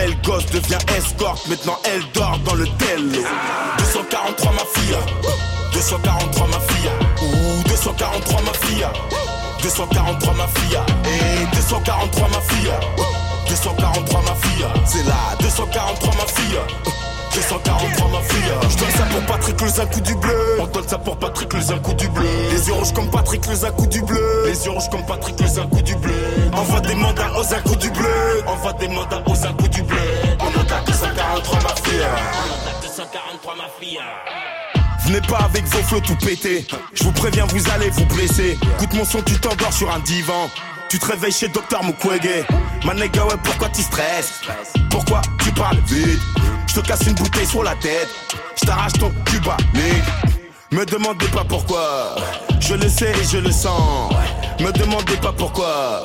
gosse devient escorte. Maintenant elle dort dans le Tello. 243 ma fille 243 ma fille Ouh 243 ma fille 243 ma fille Et 243 ma fille 243 ma fille C'est là 243 ma fille 243 ma fille. Je donne ça pour Patrick les un coup du bleu. On donne ça pour Patrick les un coup du bleu. Les yeux rouges comme Patrick les un coup du bleu. Les yeux rouges comme Patrick les un coup du bleu. Envoie des mandats aux un coup du bleu. Envoie des mandats aux un coup du bleu. On a 243 ma fille. On a 243 ma fille. Venez pas avec vos flots tout pétés. Je vous préviens, vous allez vous blesser. Écoute mon son, tu t'endors sur un divan. Tu te réveilles chez Docteur Mukwege. Ma nigga, ouais, pourquoi tu stresses? Pourquoi tu parles vite? Je te casse une bouteille sur la tête. Je t'arrache ton cuba, Me demandez pas pourquoi. Je le sais et je le sens. Me demandez pas pourquoi.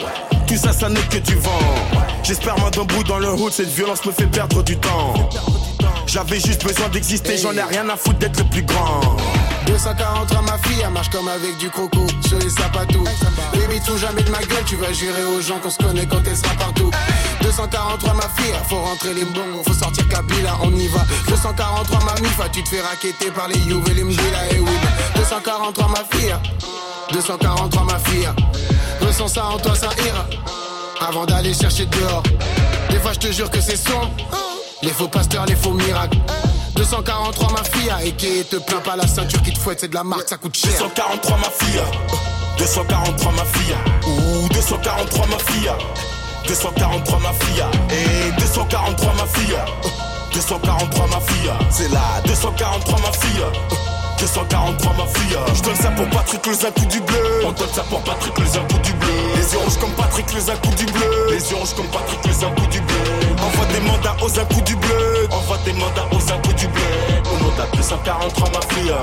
Tout ça, ça n'est que du vent. J'espère main d'un bout dans le hood. Cette violence me fait perdre du temps. J'avais juste besoin d'exister. J'en ai rien à foutre d'être le plus grand. 243 ma fille, elle marche comme avec du croco sur les sapatos. Baby, tout jamais de ma gueule, tu vas jurer aux gens qu'on se connaît quand elle sera partout. 243 ma fille, faut rentrer les bons, faut sortir Kabila, on y va. 243 ma mifa, tu te fais raqueter par les Youves et les et oui. 243 ma fille, 243 ma fille, ressens ça en toi, ça ira. Avant d'aller chercher dehors, des fois je te jure que c'est sombre. Les faux pasteurs, les faux miracles. 243 ma fille, et qui te plaint pas la ceinture qui te fouette, c'est de la marque, ça coûte cher. 243 ma fille, 243 ma fille, ouh 243 ma fille, 243 ma fille, et 243 ma fille, 243 ma fille, c'est là, 243 ma fille. 243 ma fille Je donne ça pour Patrick les un coup du bleu. On donne ça pour Patrick les un coup du bleu. Les yeux rouges comme Patrick les un coup du bleu. Les yeux rouges comme Patrick les un coup du bleu. Envoie des mandats aux un coup du bleu. Envoie des mandats aux un coup du bleu. On en a 243 ma fille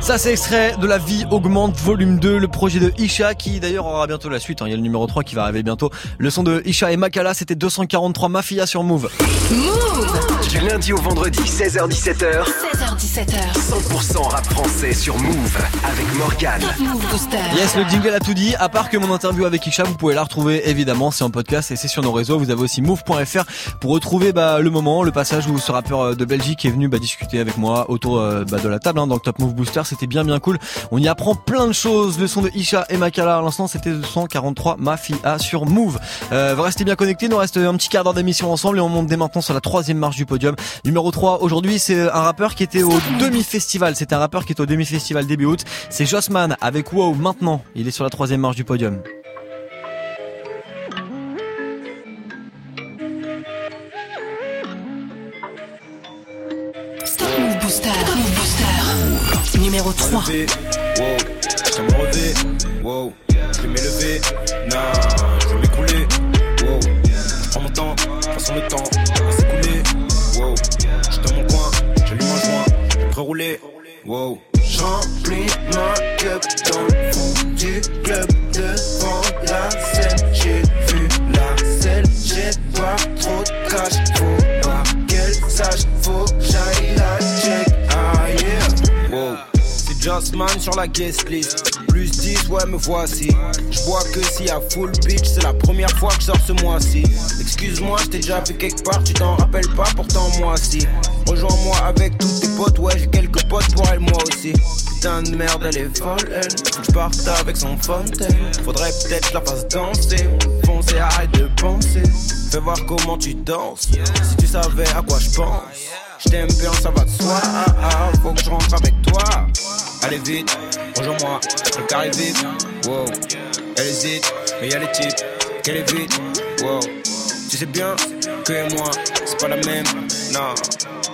Ça c'est extrait de La vie augmente volume 2, le projet de Isha qui d'ailleurs aura bientôt la suite, hein. il y a le numéro 3 qui va arriver bientôt. Le son de Isha et Makala c'était 243 Mafia sur Move. Move Du lundi au vendredi 16h17h 16h17h 100% rap français sur Move avec Morgane Top Move Booster Yes, le jingle a tout dit. À part que mon interview avec Isha, vous pouvez la retrouver évidemment, c'est en podcast et c'est sur nos réseaux. Vous avez aussi move.fr pour retrouver bah, le moment, le passage où ce rappeur de Belgique est venu bah, discuter avec moi autour euh, bah, de la table hein, dans le Top Move Booster. C'était bien bien cool. On y apprend plein de choses. Le son de Isha et Makala à l'instant, c'était 243 Mafia sur Move. Euh, vous restez bien connectés. Nous reste un petit quart d'heure d'émission ensemble et on monte dès maintenant sur la troisième marche du podium. Numéro 3 aujourd'hui, c'est un rappeur qui était au demi-festival. C'est un rappeur qui était au demi-festival début août. C'est Jossman avec Wow maintenant. Il est sur la troisième marche du podium. Numéro 3 Wow, je me relever, wow, je vais m'élever, je vais m'écouler, wow, je prends mon temps, façon le temps va s'écouler, wow, je dans mon coin, j'allume un joint, je vais rerouler, wow. J'remplis ma cup dans le fond du club devant la scène. J'ai vu la scène, j'ai pas Jossman sur la guest list. Plus 10, ouais, me voici. Je vois que y a full bitch, c'est la première fois que je sors ce mois-ci. Excuse-moi, je t'ai déjà vu quelque part, tu t'en rappelles pas, pourtant moi si. Rejoins-moi avec tous tes potes, ouais, j'ai quelques potes pour elle, moi aussi. Putain de merde, elle est folle, elle. Faut que je parte avec son fontaine. Faudrait peut-être que la fasse danser. Foncer, arrête de penser. Fais voir comment tu danses. Si tu savais à quoi je pense. Je t'aime bien, ça va de soi. Ah, ah, faut que je rentre avec toi. Allez vite, rejoins-moi, le carré vite. Wow, elle hésite, mais y'a les types. qu'elle est vite. Wow. Tu sais bien que et moi, c'est pas la même. Non,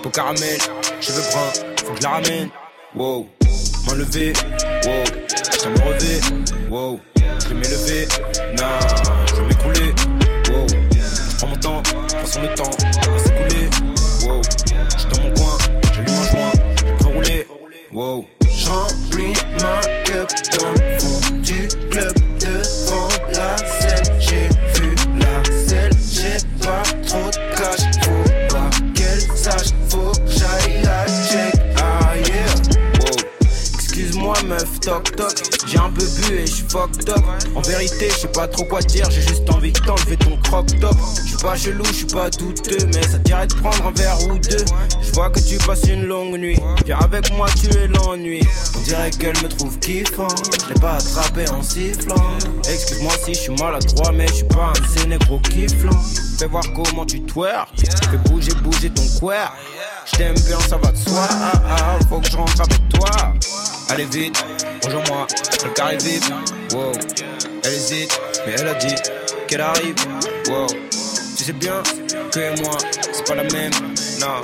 pour caramel, je veux prendre, faut que je la ramène. Wow, m'enlever, wow, je me relever, wow, je vais m'élever, non, je vais m'écrouler, wow, prends mon temps, prends le temps, va s'écouler, wow, je dans mon coin, j'allume un joint, je peux rouler, wow. J'remplis ma cup dans le fond du club J'ai un peu bu et j'suis fucked up. En vérité, je sais pas trop quoi dire J'ai juste envie de t'enlever ton croc top. J'suis pas chelou, j'suis pas douteux Mais ça dirait de prendre un verre ou deux. Je vois que tu passes une longue nuit. Viens avec moi, tu es l'ennui. On dirait qu'elle me trouve kiffant. Je l'ai pas attrapé en sifflant. Excuse-moi si je suis maladroit Mais je suis pas un sénégro kifflant. Fais voir comment tu twerk Fais bouger, bouger ton queer. Je bien, ça va de soi. Ah, ah, faut que je avec toi. Allez vite, rejoins-moi, le carré vite. Wow, elle hésite, mais elle a dit qu'elle arrive. Wow, tu sais bien que moi, c'est pas la même. Non,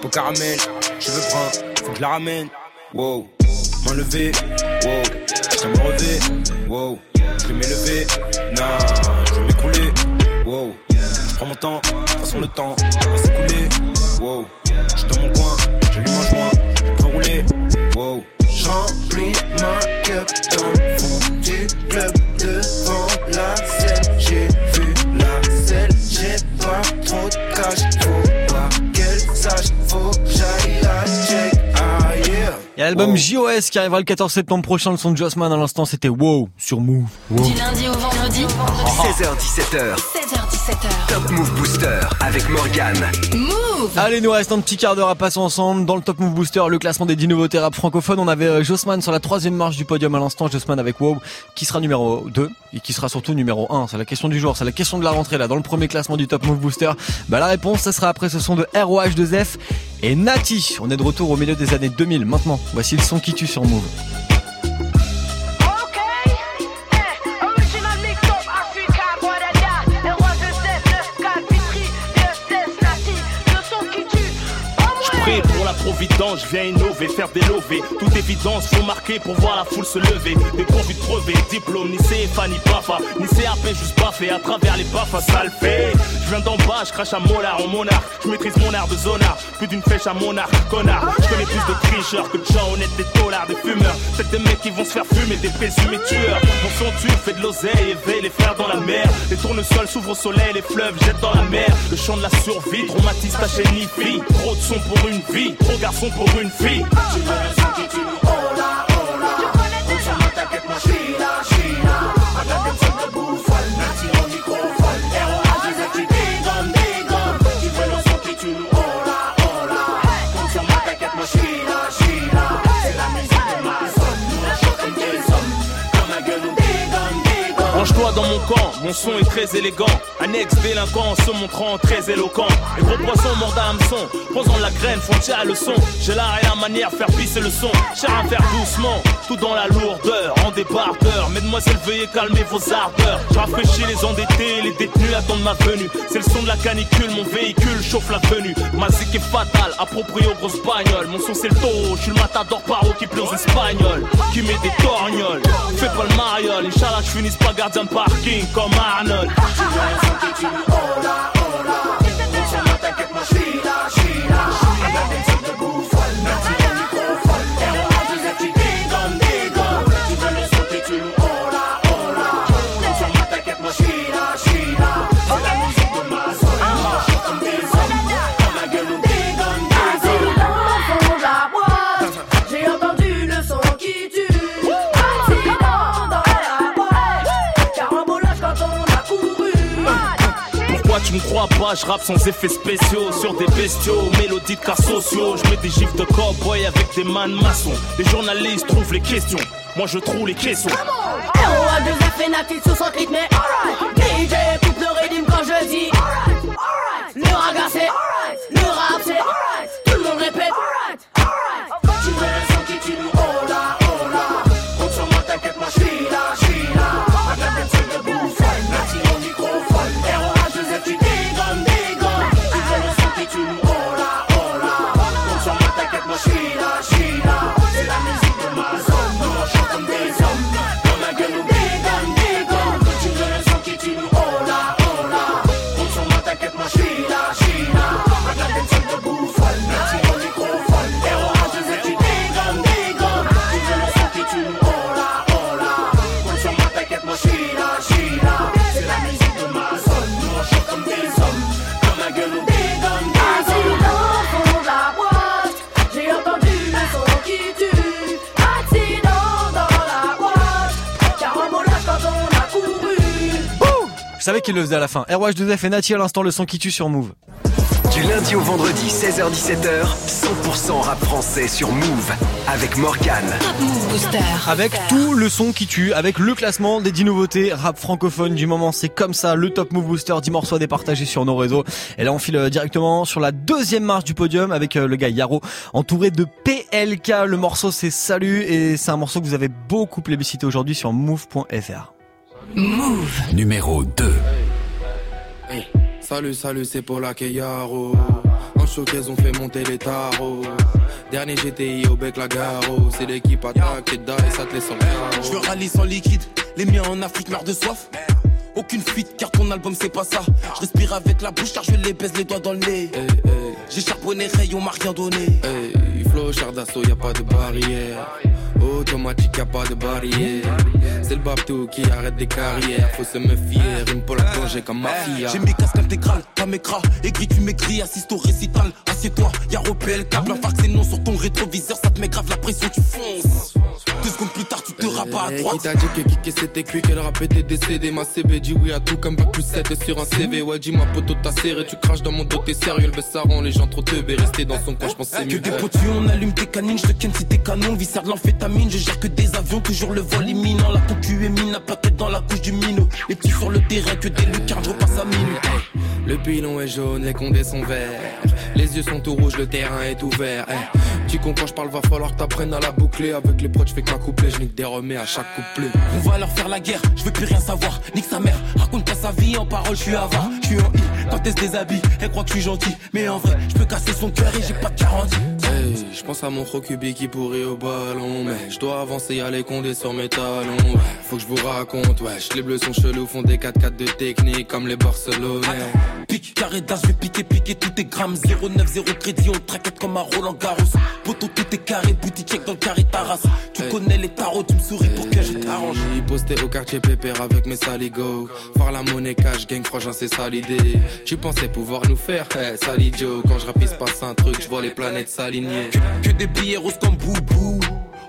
pour caramel, je veux prendre, faut que je la ramène. Wow, m'enlever, wow, je me relever. Wow, je vais m'élever. Non, je vais m'écrouler. Wow, je prends mon temps, de façon le temps va s'écouler. Wow. J'suis dans mon coin, j'allume un joint, je peux rouler, wow. J'remplis ma cup dans le fond du club devant la scène. J'ai vu la selle, j'ai pas trop de cash. Faut pas qu'elle sache, faut que j'aille la check. Ah yeah. Il y a l'album JOS qui arrivera le 14 septembre prochain, le son de Jossman à l'instant c'était Wow sur Move. Wow. Du lundi au vendredi. 16h17h. 16h17h. Top Move Booster avec Morgane. Move. Allez, nous reste un petit quart d'heure à passer ensemble dans le Top Move Booster, le classement des 10 nouveautés rap francophones. On avait euh, Jossman sur la troisième marche du podium à l'instant, Jossman avec Wow, qui sera numéro 2 et qui sera surtout numéro 1. C'est la question du jour, c'est la question de la rentrée là, dans le premier classement du Top Move Booster. Bah la réponse, ça sera après ce son de ROH2F et Nati. On est de retour au milieu des années 2000 maintenant. Voici le son qui tue sur Move. Je viens innover, faire des lovés. Toute évidence, faut marquer pour voir la foule se lever. Des convus de brevet, diplôme, ni CFA, ni BAFA, ni CAP, juste baffé à travers les BAFA, ça le. Je viens d'en bas, je crache à molar en monarque. Je maîtrise mon art de zonard, plus d'une flèche à monarque, connard. Je connais plus de tricheurs que de gens honnêtes, des dollars, des fumeurs. Peut-être des mecs qui vont se faire fumer, des présumés tueurs. Mon son tue, fait de l'oseille, éveille les frères dans la mer. Les tournesols s'ouvrent au soleil, les fleuves jettent dans la mer. Le chant de la survie, traumatise ta chaîne. Trop de son pour une vie, garçon pour une fille. Tu t'inquiète, Range-toi dans mon camp, mon son est très élégant. Un ex-délinquant se montrant très éloquent. Les gros poissons mordent à hameçon, posant la graine, font tirer le son. J'ai l'art et la manière, faire pisser le son. Cher à faire doucement, tout dans la lourdeur, Mesdemoiselles, veuillez calmer vos ardeurs. Je rafraîchis les endettés, les détenus attendent ma venue. C'est le son de la canicule, mon véhicule chauffe la venue. Ma zik est fatale, approprié aux grosses bagnoles. Mon son c'est le taureau, je suis le matador paro qui pleure aux espagnols. Qui met des torgnoles, fais pas le mariole. Inch'Allah, je finisse pas gardien de parking comme Arnold. Tu hola. On s'en bat, t'inquiète, moi, Sheila. Madame, une sorte de me crois pas, je rappe sans effets spéciaux Sur des bestiaux, mélodies de cas sociaux. Je mets des gifs de cowboy avec des man maçons. Les journalistes trouvent les questions Moi je trouve les caissons. ROA 2 F et Nati sous son rythme. Mais alright DJ coupe le rythme quand je dis. Alright. Alright. Le raga c'est alright. Le rap c'est alright. Tout le monde répète savais qu'il le faisait à la fin. RWH2F et Nati à l'instant, le son qui tue sur Move. Du lundi au vendredi, 16h-17h, 100% rap français sur Move avec Morgan. Move Booster. Avec tout le son qui tue, avec le classement des 10 nouveautés rap francophone du moment. C'est comme ça, le Top Move Booster, 10 morceaux à départager sur nos réseaux. Et là, on file euh, directement sur la deuxième marche du podium avec euh, le gars Yaro, entouré de PLK. Le morceau, c'est Salut et c'est un morceau que vous avez beaucoup plébiscité aujourd'hui sur move.fr. Move. Numéro 2. Salut, salut, c'est pour la Keyaro. En showcase, on fait monter les tarots. Dernier GTI au bec la garo. C'est l'équipe attaque et die, ça te laisse en carreau. Je veux rallye sans liquide, les miens en Afrique meurent de soif. Aucune fuite car ton album c'est pas ça. Je respire avec la bouche car je les baise les doigts dans le nez. J'ai charbonné rayon, m'a rien donné. Hey, flow, char d'assaut, y a pas de barrière. Automatique, y a pas de barrière. C'est le Babtou qui arrête des carrières. Faut se méfier, rime pour la plonger comme mafia. J'ai mes casques intégrales, pas mes cras. Aigri, tu m'écris, assiste au récital. Assieds-toi, y'a repel, câble, un fax et non sur ton rétroviseur. Ça te met grave la pression, tu fonces. Deux secondes plus tard, tu te rabats à Hey, droite. Qui t'a dit que kicker c'était cuit, que le rap était décédé? Ma CB dit oui à tout comme bac plus 7 sur un CV Ouais dis ma poteau t'as serré, tu craches dans mon dos t'es sérieux Le ça rend les gens trop teubés, rester dans son coin j'pense c'est Que mieux des potus, on allume tes canines, je te ken si t'es canon, viscère de je gère que des avions, toujours le vol imminent, la concu est mine, la plaquette dans la couche du minot, les petits sur le terrain, que des lucarnes, je repasse à minuit. Le pilon est jaune, les condés sont verts Les yeux sont tout rouges, le terrain est ouvert. Hey. Tu comprends, je parle, va falloir t'apprennes à la boucler. Avec les proches, je fais ma couplet, je nique des remets à chaque couplet. On va leur faire la guerre, je veux plus rien savoir, nique sa mère, raconte pas sa vie en parole, je suis avare, je suis en I, quand elle se déshabille, elle croit que je suis gentil, mais en vrai, je peux casser son cœur et j'ai pas de garantie. Je pense à mon rocubi qui pourrit au ballon Mais je dois avancer, y'a les condés sur mes talons Faut que je vous raconte, ouais, les bleus sont chelous Font des 4-4 de technique comme les Barcelonais Pique, carré d'as, je vais piquer, piquer tout est grammes 09, 0 crédit, on traquette comme un Roland Garros. Poto, tout est carré, boutique check dans le carré Taras. Tu connais les tarots, tu me souris pour que je t'arrange. J'ai posté au quartier pépère avec mes saligots. Faire la monnaie cash, gang frangin c'est ça l'idée. Tu pensais pouvoir nous faire, hey, sali Joe Quand je rapisse passe un truc, je vois les planètes s'aligner. Que des billets roses comme boubou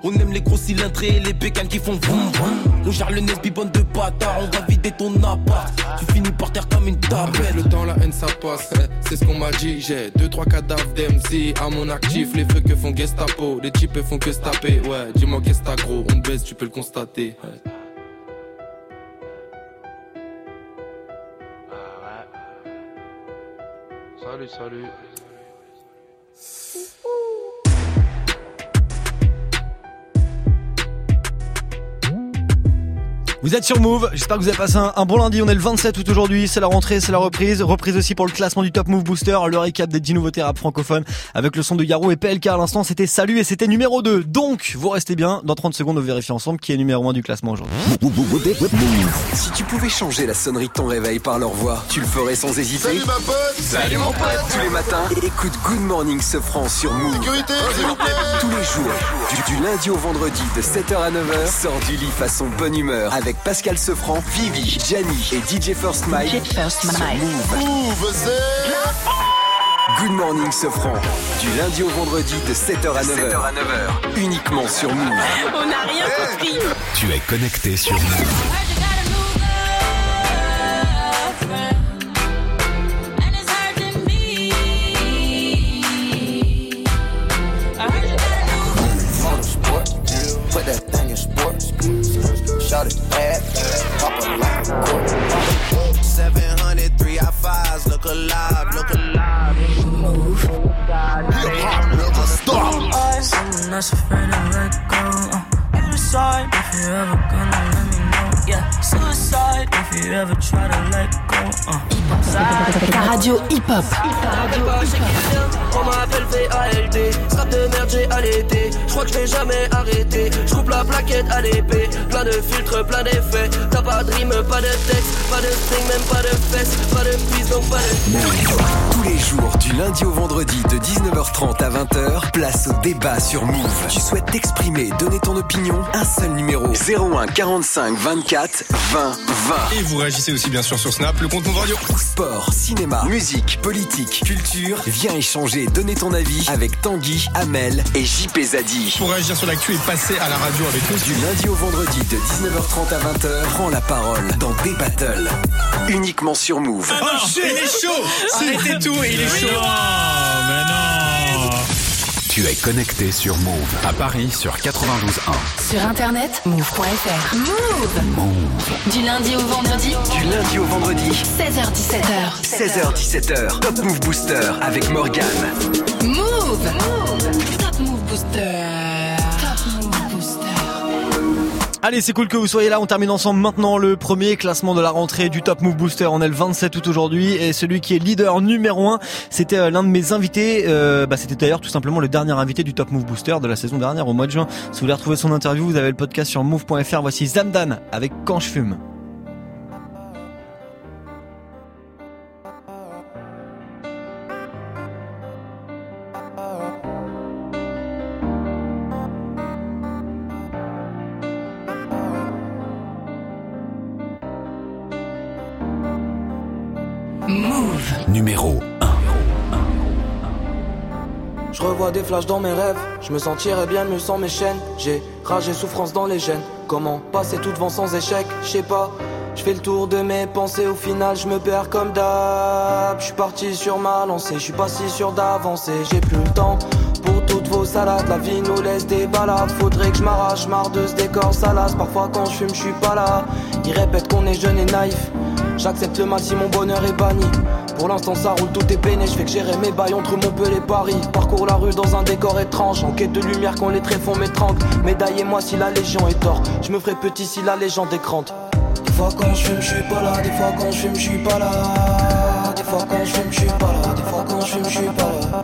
on aime les gros cylindrés et les bécanes qui font vroom vroom. On gère le nez bibonne de bâtard, on va vider ton appart. Tu finis par terre comme une tablette. Le temps, la haine ça passe, c'est ce qu'on m'a dit J'ai deux trois cadavres d'MC à mon actif Les feux que font Gestapo, les types font que se taper. Ouais, dis-moi qu'est-ce que t'as gros, on baisse, tu peux le constater. Hey. Salut, salut. Vous êtes sur Move, j'espère que vous avez passé un, un bon lundi, on est le 27 août aujourd'hui, c'est la rentrée, c'est la reprise, reprise aussi pour le classement du Top Move Booster, le récap des 10 nouveautés rap francophones avec le son de Yaro et PLK à l'instant, c'était Salut et c'était numéro 2. Donc, vous restez bien, dans 30 secondes on vérifie ensemble qui est numéro 1 du classement aujourd'hui. Si tu pouvais changer la sonnerie de ton réveil par leur voix, tu le ferais sans hésiter. Salut ma pote Salut mon pote Tous les matins, écoute Good Morning Sofran sur Move. Sécurité, s'il vous plaît Tous les jours, du, du lundi au vendredi de 7h à 9h, sors du lit façon bonne humeur avec Pascal Sefranc, Vivi, Gianni et DJ First Mike. DJ First Mike. Move. Good Morning Sofran, du lundi au vendredi de 7h à 9h. Uniquement sur Move. On n'a rien compris. Tu es connecté sur Move. 703 I fives, look alive, look alive. Move. Hip hop never stop. Someone that's afraid to let go. You decide if you're ever gonna let me know. Yeah, suicide if you ever try to let go. Ta radio hip-hop. On m'appelle VALD, strap de merde j'ai allaité. Je crois que je jamais arrêter Je coupe la plaquette à l'épée. Plein de filtres, plein d'effets. T'as pas de rime, pas de texte Pas de string, même pas de fesses Pas de piste, donc pas de Tous les les jours, du lundi au vendredi de 19h30 à 20h, place au débat sur Move. Tu souhaites t'exprimer, donner ton opinion Un seul numéro. 01 45 24 20 20. Et vous réagissez aussi bien sûr sur Snap, le Radio. Sport, cinéma, musique, politique, culture. Viens échanger, donner ton avis avec Tanguy, Amel et JP Zadi. Pour réagir sur l'actu et passer à la radio avec nous. Du lundi au vendredi de 19h30 à 20h, prends la parole dans des battles. Uniquement sur Move. Oh shit, il est chaud Arrêtez tout et il est chaud Tu es connecté sur Move à Paris sur 92.1. Sur internet, move.fr. Move. Move. Du lundi au vendredi. Du lundi au vendredi. 16h17h. 16h17h. Top Move Booster avec Morgan. Move. Top Move Booster. Allez, c'est cool que vous soyez là. On termine ensemble maintenant le premier classement de la rentrée du Top Move Booster. On est le 27 août aujourd'hui et celui qui est leader numéro 1, c'était euh, l'un de mes invités. Euh, bah, c'était d'ailleurs tout simplement le dernier invité du Top Move Booster de la saison dernière au mois de juin. Si vous voulez retrouver son interview, vous avez le podcast sur move.fr. Voici Zamdan avec Quand je fume. Des flashs dans mes rêves, je me sentirais bien mieux sans mes chaînes. J'ai rage et souffrance dans les gènes. Comment passer tout devant sans échec? Je sais pas. Je fais le tour de mes pensées, au final je me perds comme d'hab. Je suis parti sur ma lancée, je suis pas si sûr d'avancer. J'ai plus le temps pour toutes vos salades. La vie nous laisse des balades. Faudrait que je m'arrache, marre de ce décor salace. Parfois quand je fume, je suis pas là. Ils répètent qu'on est jeune et naïf. J'accepte le mal si mon bonheur est banni. Pour l'instant ça roule, tout est peiné, je fais que gérer mes bails entre Montpellier et Paris. Parcours la rue dans un décor étrange, en quête de lumière quand les tréfonds m'étranglent. Médaillez-moi si la légion est tort, je me ferai petit si la légende est grande. Des fois quand je fume, je suis pas là, des fois quand je fume, je suis pas là. Des fois quand je fume, je suis pas là, des fois quand je fume, je suis pas là.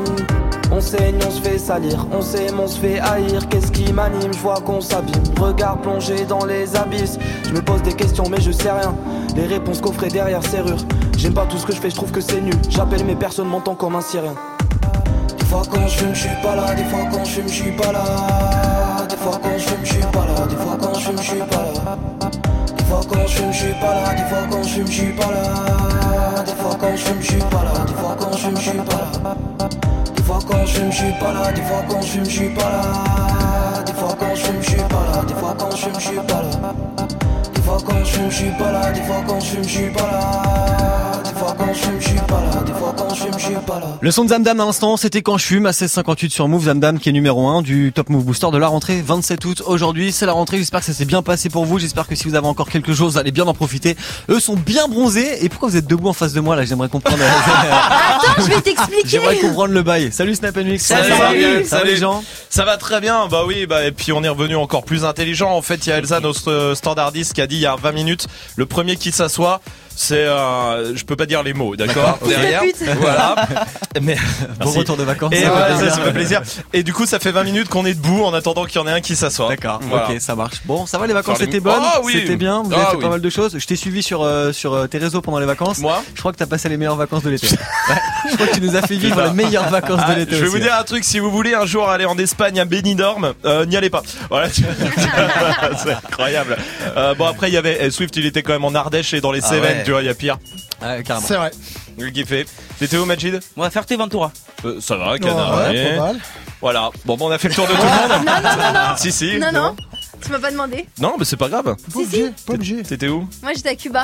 On saigne, on se fait salir, on s'aime, on se fait haïr. Qu'est-ce qui m'anime, je vois qu'on s'abîme. Regard plongé dans les abysses. Je me pose des questions, mais je sais rien. Les réponses coffrées derrière serrure. J'aime pas tout ce que je fais, je trouve que c'est nul. J'appelle mes personnes, m'entend comme un syrien. Des fois quand je fume, suis pas là. Des fois quand je fume, suis pas là. Des fois quand je fume, suis pas là. Des fois quand je fume, suis pas là. Des fois quand je fume, suis pas là. Des fois quand je fume, suis pas là. Des fois quand je fume, suis pas là. Des fois quand je fume, suis pas là. Fois quand je je suis pas là. Des fois quand je je suis pas là. Des fois quand je je suis pas là. Des fois quand je je suis pas là. Des fois quand je je suis pas là. Des fois quand je je suis pas là. Des fois quand je fume, je suis pas là. Des fois quand je fume, je suis pas là. Le son de Zamdam à l'instant, c'était quand je fume à 16h58 sur Move. Zamdam qui est numéro 1 du Top Move Booster de la rentrée 27 août. Aujourd'hui, c'est la rentrée. J'espère que ça s'est bien passé pour vous. J'espère que si vous avez encore quelque chose, vous allez bien en profiter. Eux sont bien bronzés. Et pourquoi vous êtes debout en face de moi là? J'aimerais comprendre. Attends, je vais t'expliquer. J'aimerais comprendre le bail. Salut Snap Mix. Salut. Ça va Salut. Ça va les gens? Ça va très bien, bah oui, bah et puis on est revenu encore plus intelligent. En fait, il y a Elsa, notre euh, standardiste, qui a dit il y a 20 minutes, le premier qui s'assoit, c'est, euh, je peux pas dire les mots, d'accord. Derrière, voilà. Mais Bon merci. retour de vacances. Et Ça voilà, fait ça, plaisir. ça fait plaisir. Et du coup, ça fait 20 minutes qu'on est debout en attendant qu'il y en ait un qui s'assoit. D'accord. Voilà. Ok, ça marche. Bon, ça va, les vacances Faire les- étaient bonnes. Ah oui. C'était bien. Vous avez Ah fait oui. pas mal de choses. Je t'ai suivi sur euh, sur euh, tes réseaux pendant les vacances. Moi Je crois que t'as passé les meilleures vacances de l'été. Ouais. Je crois que tu nous as fait vivre les meilleures vacances Ah, de l'été. Je vais aussi. vous dire un truc, si vous voulez un jour aller en Espagne à Benidorm, euh, n'y allez pas. Voilà, c'est incroyable. Euh, bon après il y avait eh, Swift, il était quand même en Ardèche et dans les Ah Cévennes. Tu vois, il y a pire. Ouais, carrément. C'est vrai. Le kiffé. T'étais où Majid? On va faire Ventura. Euh, ça va, canard. ouais, pas mal. Voilà. Bon, bon, on a fait le tour de tout le monde. Non, non, non, non. Si, si. Non, non. Tu m'as pas demandé. Non, mais c'est pas grave. Si, si. Pas obligé. T'étais où? Moi, j'étais à Cuba.